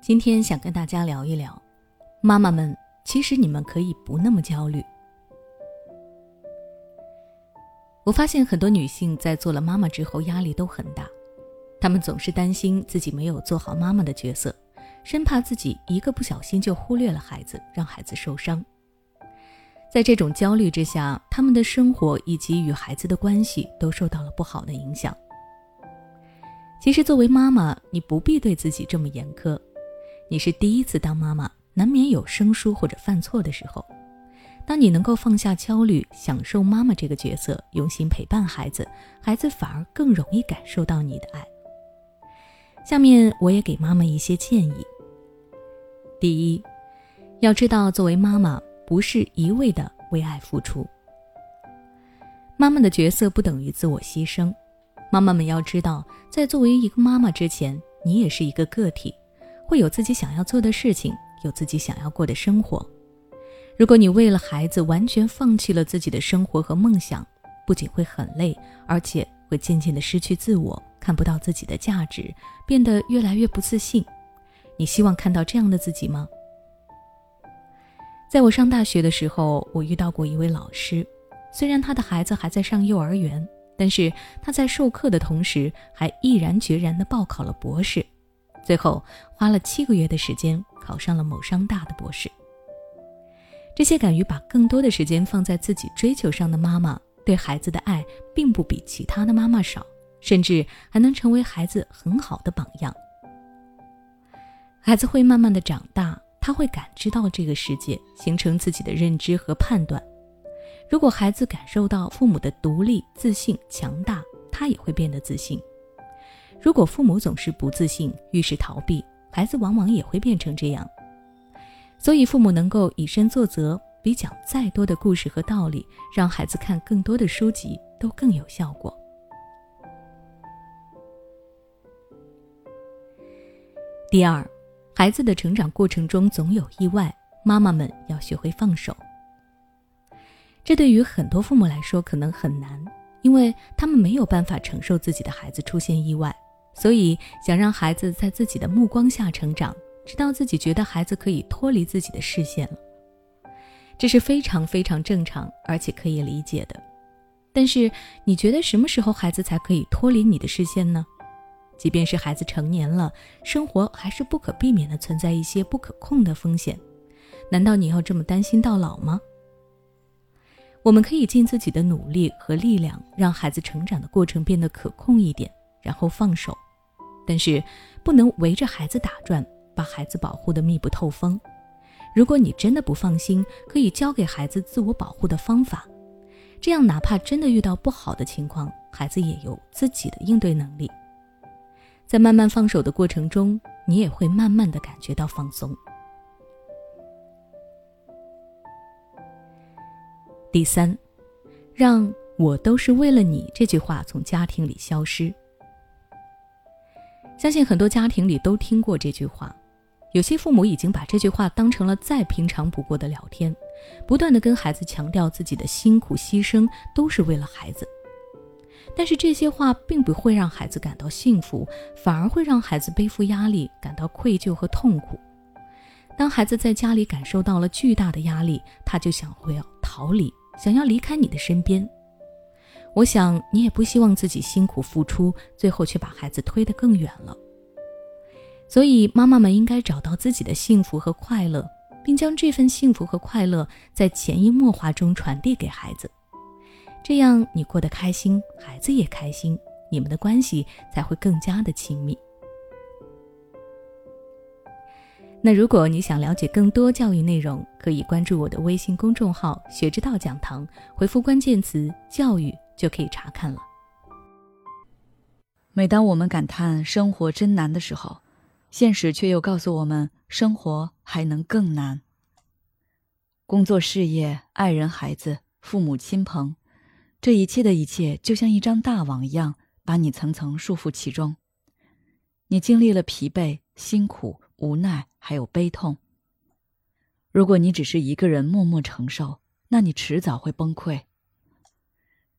今天想跟大家聊一聊，妈妈们，其实你们可以不那么焦虑。我发现很多女性在做了妈妈之后压力都很大，她们总是担心自己没有做好妈妈的角色，生怕自己一个不小心就忽略了孩子，让孩子受伤。在这种焦虑之下，他们的生活以及与孩子的关系都受到了不好的影响。其实，作为妈妈，你不必对自己这么严苛。你是第一次当妈妈，难免有生疏或者犯错的时候。当你能够放下焦虑，享受妈妈这个角色，用心陪伴孩子，孩子反而更容易感受到你的爱。下面我也给妈妈一些建议。第一，要知道作为妈妈不是一味的为爱付出，妈妈的角色不等于自我牺牲。妈妈们要知道，在作为一个妈妈之前，你也是一个个体，会有自己想要做的事情，有自己想要过的生活。如果你为了孩子完全放弃了自己的生活和梦想，不仅会很累，而且会渐渐的失去自我，看不到自己的价值，变得越来越不自信。你希望看到这样的自己吗？在我上大学的时候，我遇到过一位老师，虽然他的孩子还在上幼儿园，但是他在授课的同时，还毅然决然地报考了博士，最后花了七个月的时间考上了某商大的博士。这些敢于把更多的时间放在自己追求上的妈妈，对孩子的爱并不比其他的妈妈少，甚至还能成为孩子很好的榜样。孩子会慢慢的长大，他会感知到这个世界，形成自己的认知和判断。如果孩子感受到父母的独立、自信、强大，他也会变得自信。如果父母总是不自信，遇事逃避，孩子往往也会变成这样。所以，父母能够以身作则，比讲再多的故事和道理，让孩子看更多的书籍都更有效果。第二，孩子的成长过程中总有意外，妈妈们要学会放手。这对于很多父母来说可能很难，因为他们没有办法承受自己的孩子出现意外，所以想让孩子在自己的目光下成长。直到自己觉得孩子可以脱离自己的视线了，这是非常非常正常而且可以理解的。但是，你觉得什么时候孩子才可以脱离你的视线呢？即便是孩子成年了，生活还是不可避免的存在一些不可控的风险。难道你要这么担心到老吗？我们可以尽自己的努力和力量，让孩子成长的过程变得可控一点，然后放手。但是，不能围着孩子打转。把孩子保护的密不透风。如果你真的不放心，可以教给孩子自我保护的方法，这样哪怕真的遇到不好的情况，孩子也有自己的应对能力。在慢慢放手的过程中，你也会慢慢的感觉到放松。第三，让我都是为了你这句话从家庭里消失。相信很多家庭里都听过这句话。有些父母已经把这句话当成了再平常不过的聊天，不断的跟孩子强调自己的辛苦牺牲都是为了孩子。但是这些话并不会让孩子感到幸福，反而会让孩子背负压力，感到愧疚和痛苦。当孩子在家里感受到了巨大的压力，他就想会要逃离，想要离开你的身边。我想你也不希望自己辛苦付出，最后却把孩子推得更远了。所以，妈妈们应该找到自己的幸福和快乐，并将这份幸福和快乐在潜移默化中传递给孩子。这样，你过得开心，孩子也开心，你们的关系才会更加的亲密。那如果你想了解更多教育内容，可以关注我的微信公众号“学之道讲堂”，回复关键词“教育”就可以查看了。每当我们感叹生活真难的时候，现实却又告诉我们，生活还能更难。工作、事业、爱人、孩子、父母亲朋，这一切的一切，就像一张大网一样，把你层层束缚其中。你经历了疲惫、辛苦、无奈，还有悲痛。如果你只是一个人默默承受，那你迟早会崩溃。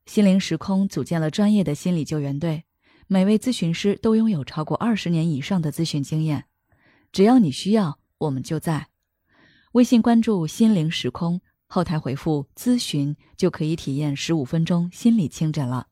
心灵时空组建了专业的心理救援队。每位咨询师都拥有超过二十年以上的咨询经验，只要你需要，我们就在。微信关注“心灵时空”，后台回复“咨询”就可以体验十五分钟心理清诊了。